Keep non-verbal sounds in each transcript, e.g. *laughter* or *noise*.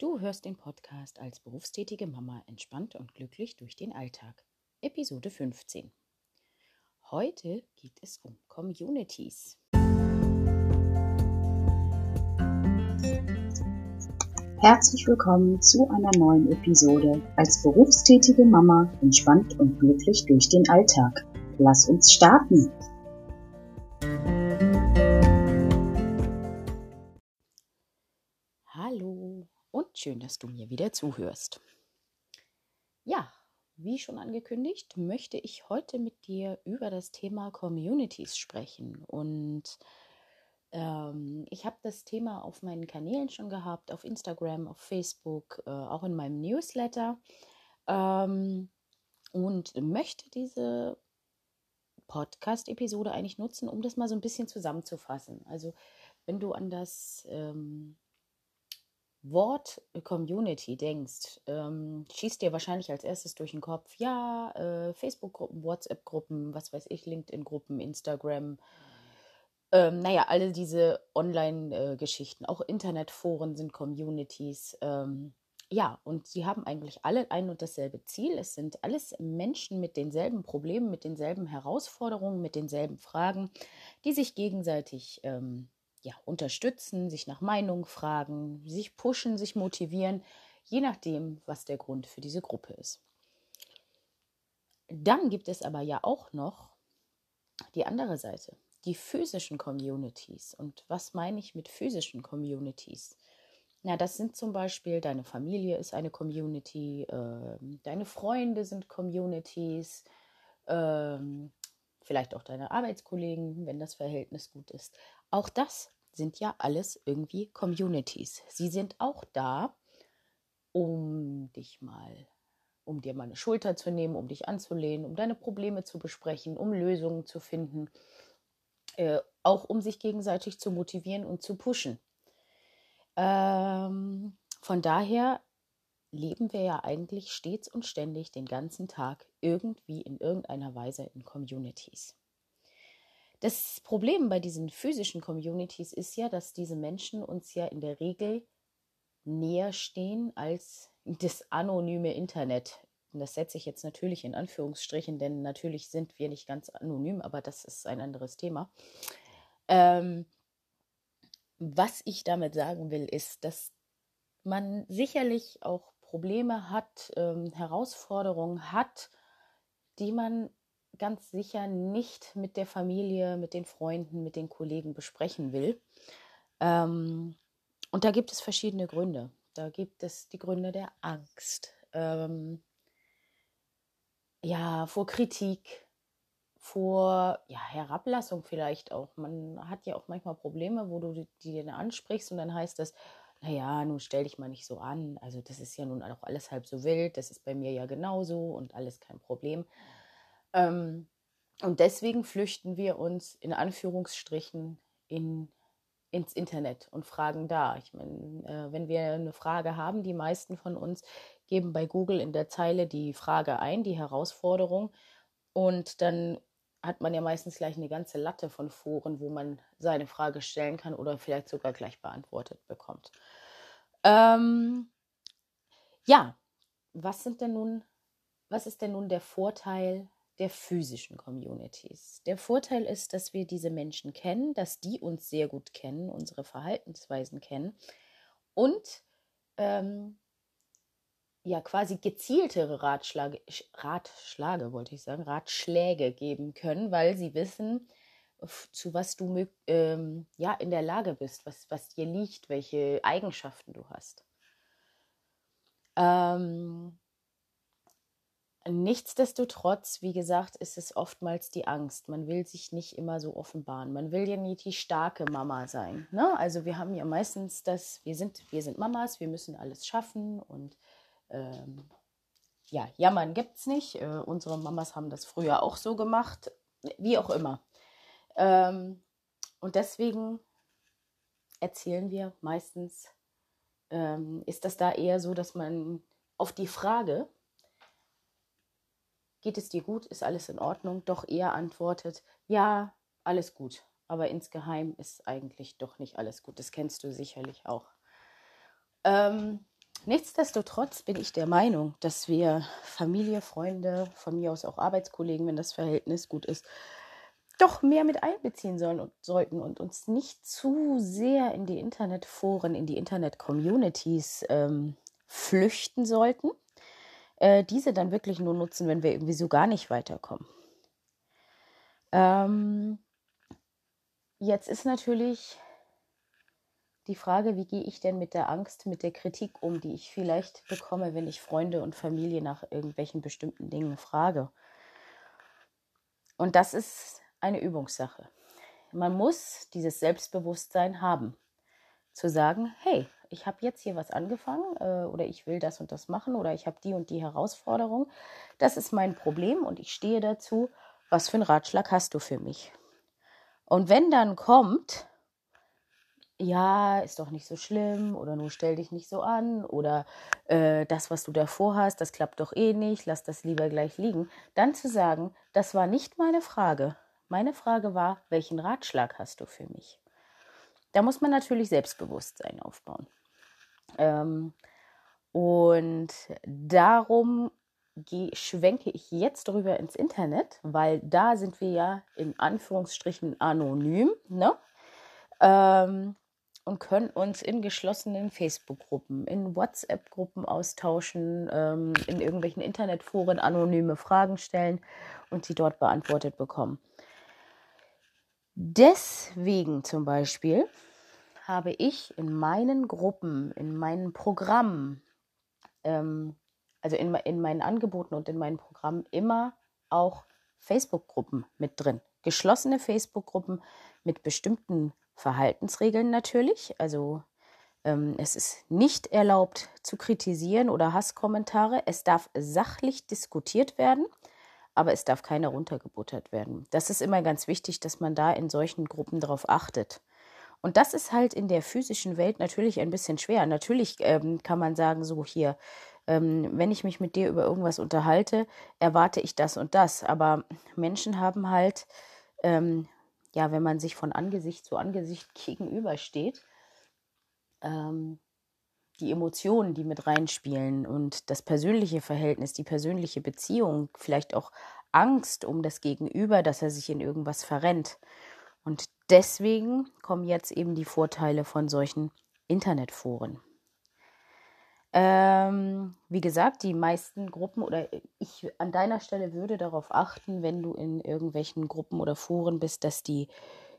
Du hörst den Podcast als berufstätige Mama entspannt und glücklich durch den Alltag. Episode 15. Heute geht es um Communities. Herzlich willkommen zu einer neuen Episode als berufstätige Mama entspannt und glücklich durch den Alltag. Lass uns starten. Schön, dass du mir wieder zuhörst. Ja, wie schon angekündigt, möchte ich heute mit dir über das Thema Communities sprechen. Und ähm, ich habe das Thema auf meinen Kanälen schon gehabt, auf Instagram, auf Facebook, äh, auch in meinem Newsletter. Ähm, und möchte diese Podcast-Episode eigentlich nutzen, um das mal so ein bisschen zusammenzufassen. Also wenn du an das ähm, Wort Community denkst, ähm, schießt dir wahrscheinlich als erstes durch den Kopf, ja, äh, Facebook-Gruppen, WhatsApp-Gruppen, was weiß ich, LinkedIn-Gruppen, Instagram, ähm, naja, alle diese Online-Geschichten, auch Internetforen sind Communities. Ähm, ja, und sie haben eigentlich alle ein und dasselbe Ziel. Es sind alles Menschen mit denselben Problemen, mit denselben Herausforderungen, mit denselben Fragen, die sich gegenseitig ähm, ja, unterstützen, sich nach Meinung fragen, sich pushen, sich motivieren, je nachdem, was der Grund für diese Gruppe ist. Dann gibt es aber ja auch noch die andere Seite, die physischen Communities. Und was meine ich mit physischen Communities? Na, das sind zum Beispiel, deine Familie ist eine Community, äh, deine Freunde sind Communities, äh, vielleicht auch deine Arbeitskollegen, wenn das Verhältnis gut ist. Auch das sind ja alles irgendwie Communities. Sie sind auch da, um dich mal, um dir mal eine Schulter zu nehmen, um dich anzulehnen, um deine Probleme zu besprechen, um Lösungen zu finden, äh, auch um sich gegenseitig zu motivieren und zu pushen. Ähm, von daher leben wir ja eigentlich stets und ständig den ganzen Tag irgendwie in irgendeiner Weise in Communities. Das Problem bei diesen physischen Communities ist ja, dass diese Menschen uns ja in der Regel näher stehen als das anonyme Internet. Und das setze ich jetzt natürlich in Anführungsstrichen, denn natürlich sind wir nicht ganz anonym, aber das ist ein anderes Thema. Ähm, was ich damit sagen will, ist, dass man sicherlich auch Probleme hat, ähm, Herausforderungen hat, die man ganz sicher nicht mit der Familie, mit den Freunden, mit den Kollegen besprechen will. Ähm, und da gibt es verschiedene Gründe. Da gibt es die Gründe der Angst, ähm, ja, vor Kritik, vor ja, Herablassung vielleicht auch. Man hat ja auch manchmal Probleme, wo du die, die dann ansprichst und dann heißt das, naja, nun stell dich mal nicht so an. Also das ist ja nun auch alles halb so wild, das ist bei mir ja genauso und alles kein Problem. Ähm, und deswegen flüchten wir uns in Anführungsstrichen in, ins Internet und fragen da. Ich meine, äh, wenn wir eine Frage haben, die meisten von uns geben bei Google in der Zeile die Frage ein, die Herausforderung. Und dann hat man ja meistens gleich eine ganze Latte von Foren, wo man seine Frage stellen kann oder vielleicht sogar gleich beantwortet bekommt. Ähm, ja, was sind denn nun, was ist denn nun der Vorteil der physischen Communities. Der Vorteil ist, dass wir diese Menschen kennen, dass die uns sehr gut kennen, unsere Verhaltensweisen kennen und ähm, ja quasi gezieltere Ratschläge, Ratschläge wollte ich sagen, Ratschläge geben können, weil sie wissen, zu was du ähm, ja in der Lage bist, was, was dir liegt, welche Eigenschaften du hast. Ähm, Nichtsdestotrotz, wie gesagt, ist es oftmals die Angst. Man will sich nicht immer so offenbaren. Man will ja nicht die starke Mama sein. Ne? Also wir haben ja meistens das, wir sind, wir sind Mamas, wir müssen alles schaffen und ähm, ja, jammern gibt es nicht. Äh, unsere Mamas haben das früher auch so gemacht, wie auch immer. Ähm, und deswegen erzählen wir meistens, ähm, ist das da eher so, dass man auf die Frage, geht es dir gut, ist alles in Ordnung, doch eher antwortet, ja, alles gut. Aber insgeheim ist eigentlich doch nicht alles gut. Das kennst du sicherlich auch. Ähm, nichtsdestotrotz bin ich der Meinung, dass wir Familie, Freunde, von mir aus auch Arbeitskollegen, wenn das Verhältnis gut ist, doch mehr mit einbeziehen sollen und sollten und uns nicht zu sehr in die Internetforen, in die Internet-Communities ähm, flüchten sollten. Äh, diese dann wirklich nur nutzen, wenn wir irgendwie so gar nicht weiterkommen. Ähm, jetzt ist natürlich die Frage, wie gehe ich denn mit der Angst, mit der Kritik um, die ich vielleicht bekomme, wenn ich Freunde und Familie nach irgendwelchen bestimmten Dingen frage. Und das ist eine Übungssache. Man muss dieses Selbstbewusstsein haben, zu sagen, hey, ich habe jetzt hier was angefangen äh, oder ich will das und das machen oder ich habe die und die Herausforderung. Das ist mein Problem und ich stehe dazu. Was für einen Ratschlag hast du für mich? Und wenn dann kommt, ja, ist doch nicht so schlimm oder nur stell dich nicht so an oder äh, das, was du davor hast, das klappt doch eh nicht, lass das lieber gleich liegen, dann zu sagen, das war nicht meine Frage, meine Frage war, welchen Ratschlag hast du für mich? Da muss man natürlich Selbstbewusstsein aufbauen. Ähm, und darum schwenke ich jetzt drüber ins Internet, weil da sind wir ja in Anführungsstrichen anonym ne? Ähm, und können uns in geschlossenen Facebook-Gruppen, in WhatsApp-Gruppen austauschen, ähm, in irgendwelchen Internetforen anonyme Fragen stellen und sie dort beantwortet bekommen. Deswegen zum Beispiel habe ich in meinen Gruppen, in meinen Programmen, ähm, also in, in meinen Angeboten und in meinen Programmen immer auch Facebook-Gruppen mit drin. Geschlossene Facebook-Gruppen mit bestimmten Verhaltensregeln natürlich. Also ähm, es ist nicht erlaubt zu kritisieren oder Hasskommentare. Es darf sachlich diskutiert werden aber es darf keiner runtergebuttert werden. Das ist immer ganz wichtig, dass man da in solchen Gruppen darauf achtet. Und das ist halt in der physischen Welt natürlich ein bisschen schwer. Natürlich ähm, kann man sagen, so hier, ähm, wenn ich mich mit dir über irgendwas unterhalte, erwarte ich das und das. Aber Menschen haben halt, ähm, ja, wenn man sich von Angesicht zu Angesicht *laughs* gegenübersteht, ähm, die Emotionen, die mit reinspielen und das persönliche Verhältnis, die persönliche Beziehung, vielleicht auch Angst um das Gegenüber, dass er sich in irgendwas verrennt. Und deswegen kommen jetzt eben die Vorteile von solchen Internetforen. Ähm, wie gesagt, die meisten Gruppen oder ich an deiner Stelle würde darauf achten, wenn du in irgendwelchen Gruppen oder Foren bist, dass die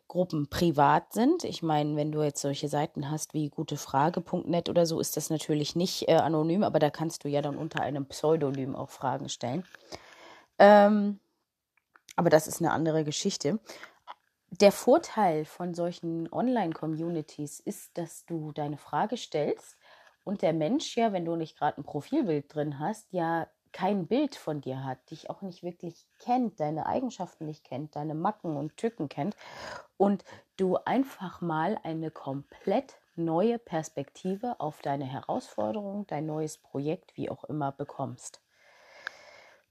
Gruppen privat sind. Ich meine, wenn du jetzt solche Seiten hast wie gutefrage.net oder so, ist das natürlich nicht äh, anonym, aber da kannst du ja dann unter einem Pseudonym auch Fragen stellen. Ähm, aber das ist eine andere Geschichte. Der Vorteil von solchen Online-Communities ist, dass du deine Frage stellst und der Mensch ja, wenn du nicht gerade ein Profilbild drin hast, ja kein Bild von dir hat, dich auch nicht wirklich kennt, deine Eigenschaften nicht kennt, deine Macken und Tücken kennt und du einfach mal eine komplett neue Perspektive auf deine Herausforderung, dein neues Projekt, wie auch immer, bekommst.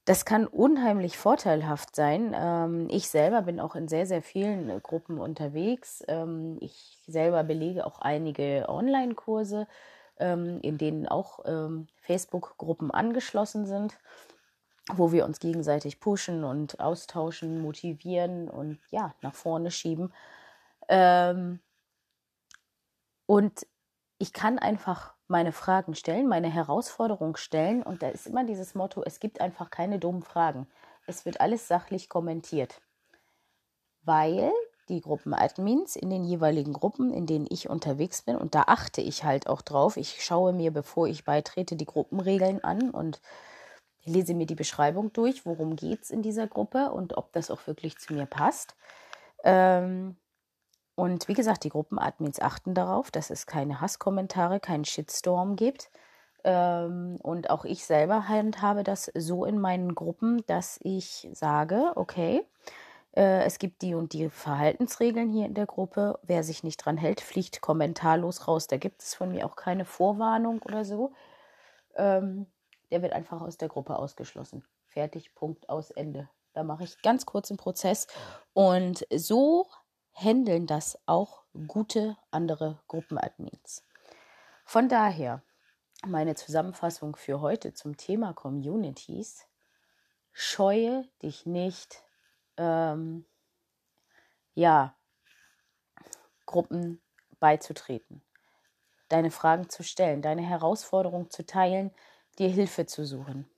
Das kann unheimlich vorteilhaft sein. Ähm, ich selber bin auch in sehr, sehr vielen Gruppen unterwegs. Ähm, ich selber belege auch einige Online-Kurse ähm, in denen auch Facebook-Gruppen angeschlossen sind, wo wir uns gegenseitig pushen und austauschen, motivieren und ja, nach vorne schieben. Und ich kann einfach meine Fragen stellen, meine Herausforderung stellen und da ist immer dieses Motto, es gibt einfach keine dummen Fragen. Es wird alles sachlich kommentiert. Weil die Gruppenadmins in den jeweiligen Gruppen, in denen ich unterwegs bin. Und da achte ich halt auch drauf. Ich schaue mir, bevor ich beitrete, die Gruppenregeln an und lese mir die Beschreibung durch, worum geht es in dieser Gruppe und ob das auch wirklich zu mir passt. Ähm, und wie gesagt, die Gruppenadmins achten darauf, dass es keine Hasskommentare, keinen Shitstorm gibt. Ähm, und auch ich selber handhabe das so in meinen Gruppen, dass ich sage, okay, äh, es gibt die und die Verhaltensregeln hier in der Gruppe. Wer sich nicht dran hält, fliegt kommentarlos raus. Da gibt es von mir auch keine Vorwarnung oder so. Ähm, der wird einfach aus der Gruppe ausgeschlossen. Fertig, Punkt, aus, Ende. Da mache ich ganz kurz einen Prozess. Und so handeln das auch gute andere Gruppenadmins. Von daher, meine Zusammenfassung für heute zum Thema Communities. Scheue dich nicht, ähm, ja, Gruppen beizutreten, deine Fragen zu stellen, deine Herausforderung zu teilen, dir Hilfe zu suchen.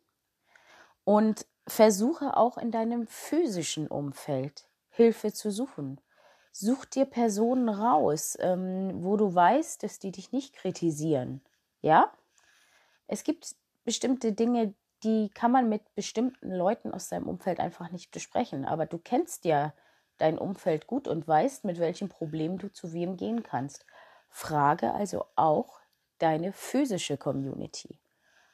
Und versuche auch in deinem physischen Umfeld Hilfe zu suchen. Such dir Personen raus, ähm, wo du weißt, dass die dich nicht kritisieren. Ja? Es gibt bestimmte Dinge, die kann man mit bestimmten Leuten aus deinem Umfeld einfach nicht besprechen. Aber du kennst ja dein Umfeld gut und weißt, mit welchem Problem du zu wem gehen kannst. Frage also auch deine physische Community.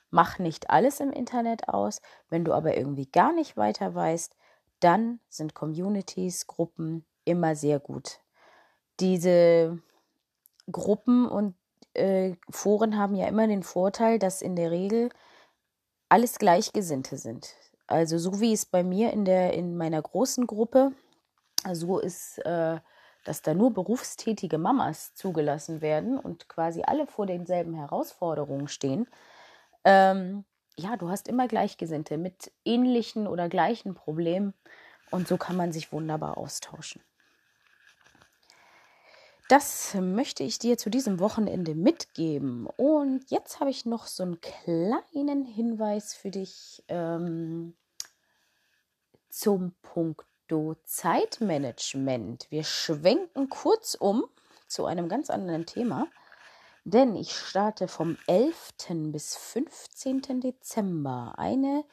Mach nicht alles im Internet aus. Wenn du aber irgendwie gar nicht weiter weißt, dann sind Communities, Gruppen immer sehr gut. Diese Gruppen und äh, Foren haben ja immer den Vorteil, dass in der Regel alles Gleichgesinnte sind. Also so wie es bei mir in der in meiner großen Gruppe so ist, äh, dass da nur berufstätige Mamas zugelassen werden und quasi alle vor denselben Herausforderungen stehen. Ähm, ja, du hast immer Gleichgesinnte mit ähnlichen oder gleichen Problemen und so kann man sich wunderbar austauschen. Das möchte ich dir zu diesem Wochenende mitgeben. Und jetzt habe ich noch so einen kleinen Hinweis für dich ähm, zum Punkt Zeitmanagement. Wir schwenken kurz um zu einem ganz anderen Thema, denn ich starte vom 11. bis 15. Dezember eine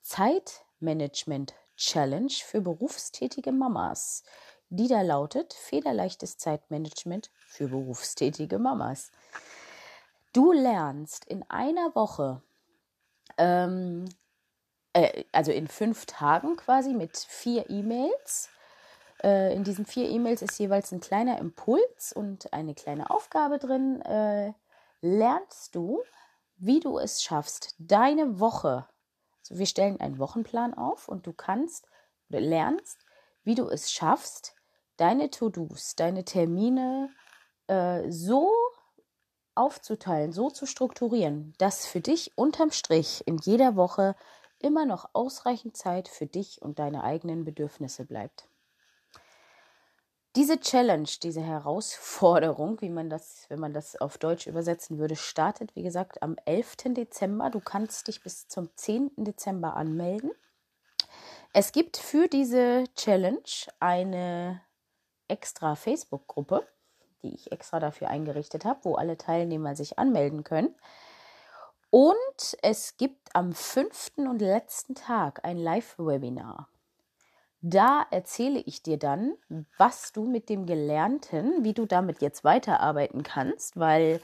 Zeitmanagement Challenge für berufstätige Mamas die da lautet Federleichtes Zeitmanagement für berufstätige Mamas. Du lernst in einer Woche, ähm, äh, also in fünf Tagen quasi mit vier E-Mails. Äh, in diesen vier E-Mails ist jeweils ein kleiner Impuls und eine kleine Aufgabe drin. Äh, lernst du, wie du es schaffst, deine Woche, also wir stellen einen Wochenplan auf und du kannst oder lernst, wie du es schaffst, deine To-Dos, deine Termine äh, so aufzuteilen, so zu strukturieren, dass für dich unterm Strich in jeder Woche immer noch ausreichend Zeit für dich und deine eigenen Bedürfnisse bleibt. Diese Challenge, diese Herausforderung, wie man das, wenn man das auf Deutsch übersetzen würde, startet, wie gesagt, am 11. Dezember. Du kannst dich bis zum 10. Dezember anmelden. Es gibt für diese Challenge eine extra Facebook-Gruppe, die ich extra dafür eingerichtet habe, wo alle Teilnehmer sich anmelden können. Und es gibt am fünften und letzten Tag ein Live-Webinar. Da erzähle ich dir dann, was du mit dem Gelernten, wie du damit jetzt weiterarbeiten kannst, weil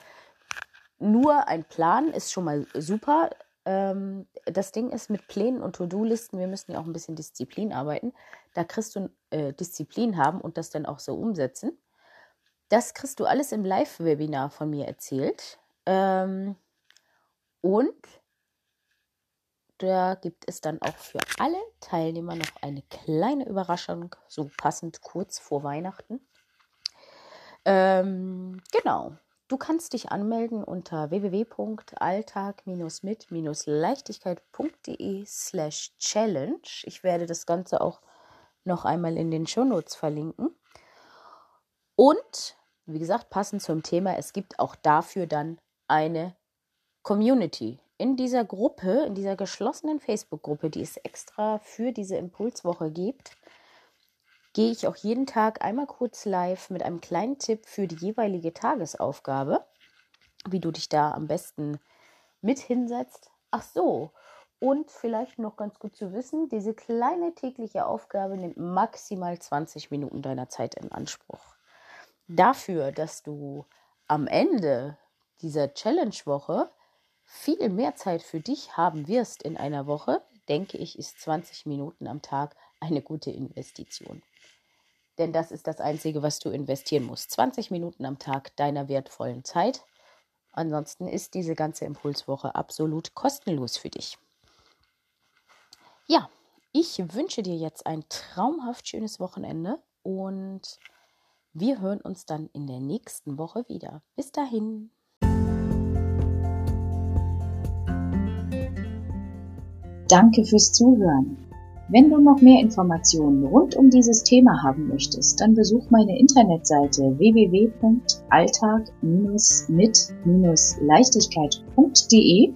nur ein Plan ist schon mal super ähm, das Ding ist mit Plänen und To-Do-Listen, wir müssen ja auch ein bisschen Disziplin arbeiten. Da kriegst du äh, Disziplin haben und das dann auch so umsetzen. Das kriegst du alles im Live-Webinar von mir erzählt. Ähm, und da gibt es dann auch für alle Teilnehmer noch eine kleine Überraschung, so passend kurz vor Weihnachten. Ähm, genau. Du kannst dich anmelden unter www.alltag-mit-leichtigkeit.de slash challenge. Ich werde das Ganze auch noch einmal in den Shownotes verlinken. Und, wie gesagt, passend zum Thema, es gibt auch dafür dann eine Community. In dieser Gruppe, in dieser geschlossenen Facebook-Gruppe, die es extra für diese Impulswoche gibt, gehe ich auch jeden Tag einmal kurz live mit einem kleinen Tipp für die jeweilige Tagesaufgabe, wie du dich da am besten mit hinsetzt. Ach so, und vielleicht noch ganz gut zu wissen, diese kleine tägliche Aufgabe nimmt maximal 20 Minuten deiner Zeit in Anspruch. Dafür, dass du am Ende dieser Challenge-Woche viel mehr Zeit für dich haben wirst in einer Woche, denke ich, ist 20 Minuten am Tag eine gute Investition denn das ist das Einzige, was du investieren musst. 20 Minuten am Tag deiner wertvollen Zeit. Ansonsten ist diese ganze Impulswoche absolut kostenlos für dich. Ja, ich wünsche dir jetzt ein traumhaft schönes Wochenende und wir hören uns dann in der nächsten Woche wieder. Bis dahin. Danke fürs Zuhören. Wenn du noch mehr Informationen rund um dieses Thema haben möchtest, dann besuch meine Internetseite www.alltag-mit-leichtigkeit.de.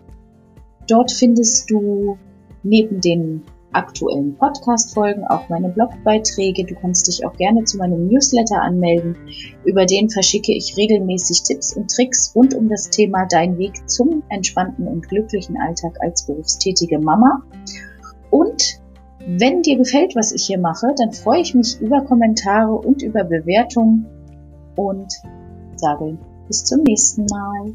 Dort findest du neben den aktuellen Podcast-Folgen auch meine Blogbeiträge. Du kannst dich auch gerne zu meinem Newsletter anmelden. Über den verschicke ich regelmäßig Tipps und Tricks rund um das Thema Dein Weg zum entspannten und glücklichen Alltag als berufstätige Mama. Und wenn dir gefällt, was ich hier mache, dann freue ich mich über Kommentare und über Bewertungen und sage bis zum nächsten Mal.